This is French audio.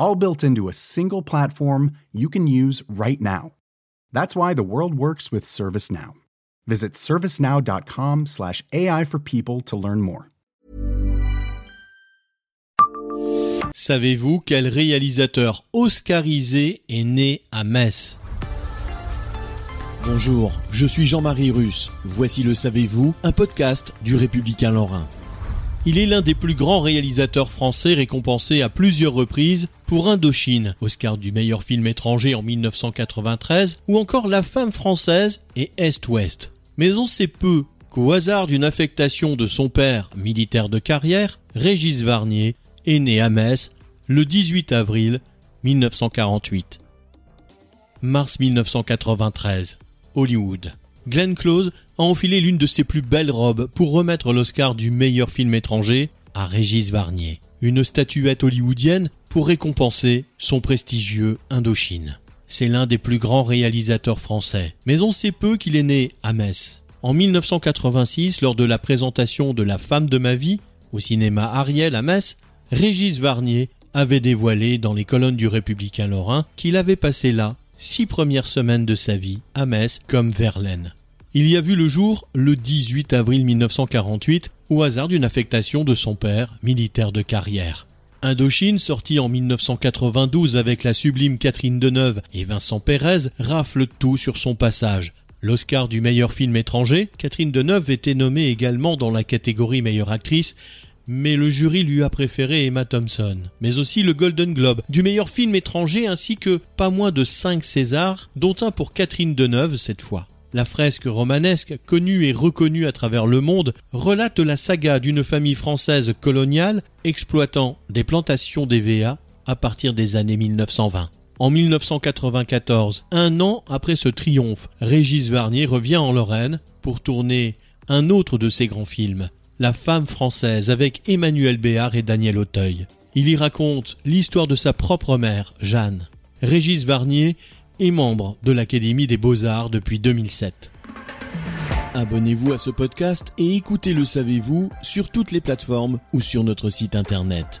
all built into a single platform you can use right now. That's why the world works with ServiceNow. Visit servicenow.com/slash AI for people to learn more. Savez-vous quel réalisateur oscarisé est né à Metz? Bonjour, je suis Jean-Marie Russe. Voici le Savez-vous, un podcast du Républicain Lorrain. Il est l'un des plus grands réalisateurs français récompensés à plusieurs reprises pour Indochine, Oscar du meilleur film étranger en 1993, ou encore La femme française et Est-Ouest. Mais on sait peu qu'au hasard d'une affectation de son père, militaire de carrière, Régis Varnier, est né à Metz le 18 avril 1948. Mars 1993, Hollywood. Glenn Close a enfilé l'une de ses plus belles robes pour remettre l'Oscar du meilleur film étranger à Régis Varnier, une statuette hollywoodienne pour récompenser son prestigieux Indochine. C'est l'un des plus grands réalisateurs français, mais on sait peu qu'il est né à Metz. En 1986, lors de la présentation de La femme de ma vie au cinéma Ariel à Metz, Régis Varnier avait dévoilé dans les colonnes du Républicain Lorrain qu'il avait passé là six premières semaines de sa vie à Metz comme Verlaine. Il y a vu le jour le 18 avril 1948 au hasard d'une affectation de son père, militaire de carrière. Indochine, sorti en 1992 avec la sublime Catherine Deneuve et Vincent Pérez, rafle tout sur son passage. L'Oscar du meilleur film étranger, Catherine Deneuve était nommée également dans la catégorie meilleure actrice, mais le jury lui a préféré Emma Thompson, mais aussi le Golden Globe du meilleur film étranger ainsi que pas moins de 5 Césars, dont un pour Catherine Deneuve cette fois. La fresque romanesque, connue et reconnue à travers le monde, relate la saga d'une famille française coloniale exploitant des plantations d'EVA à partir des années 1920. En 1994, un an après ce triomphe, Régis Varnier revient en Lorraine pour tourner un autre de ses grands films, la femme française avec Emmanuel Béard et Daniel Auteuil. Il y raconte l'histoire de sa propre mère, Jeanne. Régis Varnier est membre de l'Académie des Beaux-Arts depuis 2007. Abonnez-vous à ce podcast et écoutez Le Savez-vous sur toutes les plateformes ou sur notre site internet.